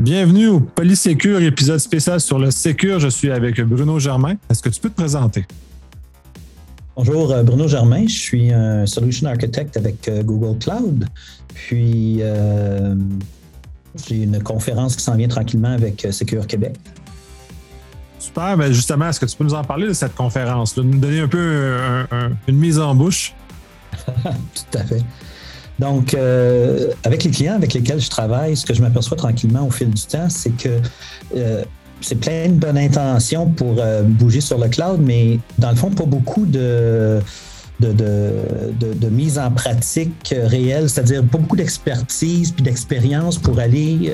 Bienvenue au Polysécure, épisode spécial sur le Sécure. Je suis avec Bruno Germain. Est-ce que tu peux te présenter? Bonjour, euh, Bruno Germain. Je suis un solution architect avec euh, Google Cloud. Puis, euh, j'ai une conférence qui s'en vient tranquillement avec Sécure Québec. Super. Ben justement, est-ce que tu peux nous en parler de cette conférence? Nous donner un peu une mise en bouche? Tout à fait. Donc, euh, avec les clients avec lesquels je travaille, ce que je m'aperçois tranquillement au fil du temps, c'est que euh, c'est plein de bonnes intentions pour euh, bouger sur le cloud, mais dans le fond, pas beaucoup de, de, mise en pratique réelle, c'est-à-dire beaucoup d'expertise puis d'expérience pour aller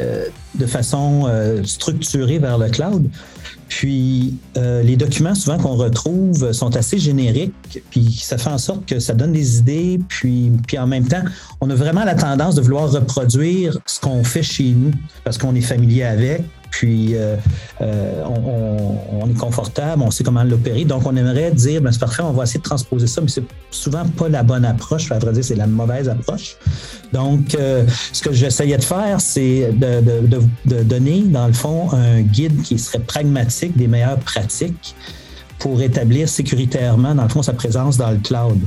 de façon structurée vers le cloud. Puis euh, les documents souvent qu'on retrouve sont assez génériques, puis ça fait en sorte que ça donne des idées, puis, puis en même temps, on a vraiment la tendance de vouloir reproduire ce qu'on fait chez nous parce qu'on est familier avec, puis euh, euh, on, est confortable, on sait comment l'opérer. Donc, on aimerait dire, ben, c'est parfait, on va essayer de transposer ça, mais c'est souvent pas la bonne approche. À vrai dire, c'est la mauvaise approche. Donc, euh, ce que j'essayais de faire, c'est de, donner, dans le fond, un guide qui serait pragmatique des meilleures pratiques pour établir sécuritairement, dans le fond, sa présence dans le cloud.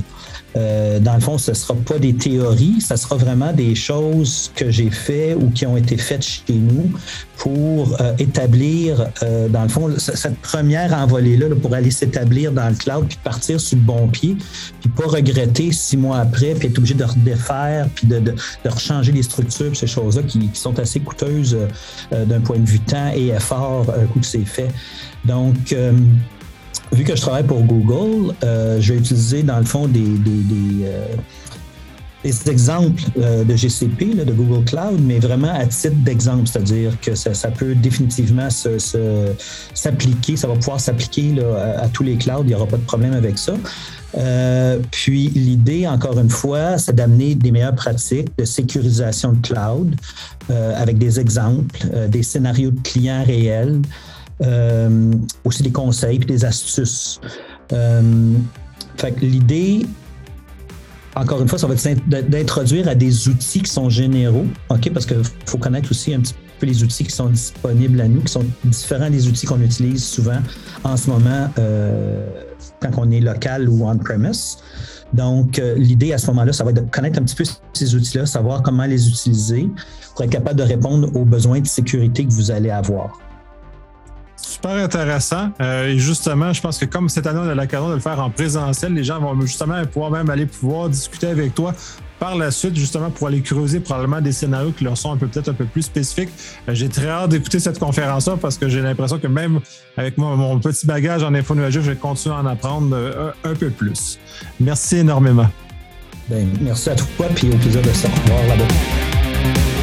Euh, dans le fond, ce ne sera pas des théories, ce sera vraiment des choses que j'ai fait ou qui ont été faites chez nous pour euh, établir, euh, dans le fond, cette première envolée-là pour aller s'établir dans le cloud, puis partir sur le bon pied, puis pas regretter six mois après, puis être obligé de redéfaire, puis de, de, de rechanger les structures, ces choses-là qui, qui, sont assez coûteuses d'un point de vue temps et effort, un coup que c'est fait. Donc, vu que je travaille pour Google, euh, je vais utiliser dans le fond des, des, euh, exemples euh, de GCP, de Google Cloud, mais vraiment à titre d'exemple, c'est-à-dire que ça, peut définitivement s'appliquer, ça va pouvoir s'appliquer à, tous les clouds, il n'y aura pas de problème avec ça. puis l'idée, encore une fois, c'est d'amener des meilleures pratiques de sécurisation de cloud avec des exemples, des scénarios de clients réels. Euh, aussi des conseils et des astuces. Euh, l'idée, encore une fois, ça va être d'introduire à des outils qui sont généraux, OK? Parce qu'il faut connaître aussi un petit peu les outils qui sont disponibles à nous, qui sont différents des outils qu'on utilise souvent en ce moment euh, quand on est local ou on-premise. Donc, l'idée à ce moment-là, ça va être de connaître un petit peu ces outils-là, savoir comment les utiliser pour être capable de répondre aux besoins de sécurité que vous allez avoir. Super intéressant. Euh, et justement, je pense que comme cette année, on a l'occasion de le faire en présentiel, les gens vont justement pouvoir même aller pouvoir discuter avec toi par la suite, justement, pour aller creuser probablement des scénarios qui leur sont peu peut-être un peu plus spécifiques. Euh, j'ai très hâte d'écouter cette conférence-là parce que j'ai l'impression que même avec mon, petit bagage en info nuagique, je vais continuer à en apprendre euh, un, peu plus. Merci énormément. Ben, merci à toi, puis au plaisir de se revoir là-bas.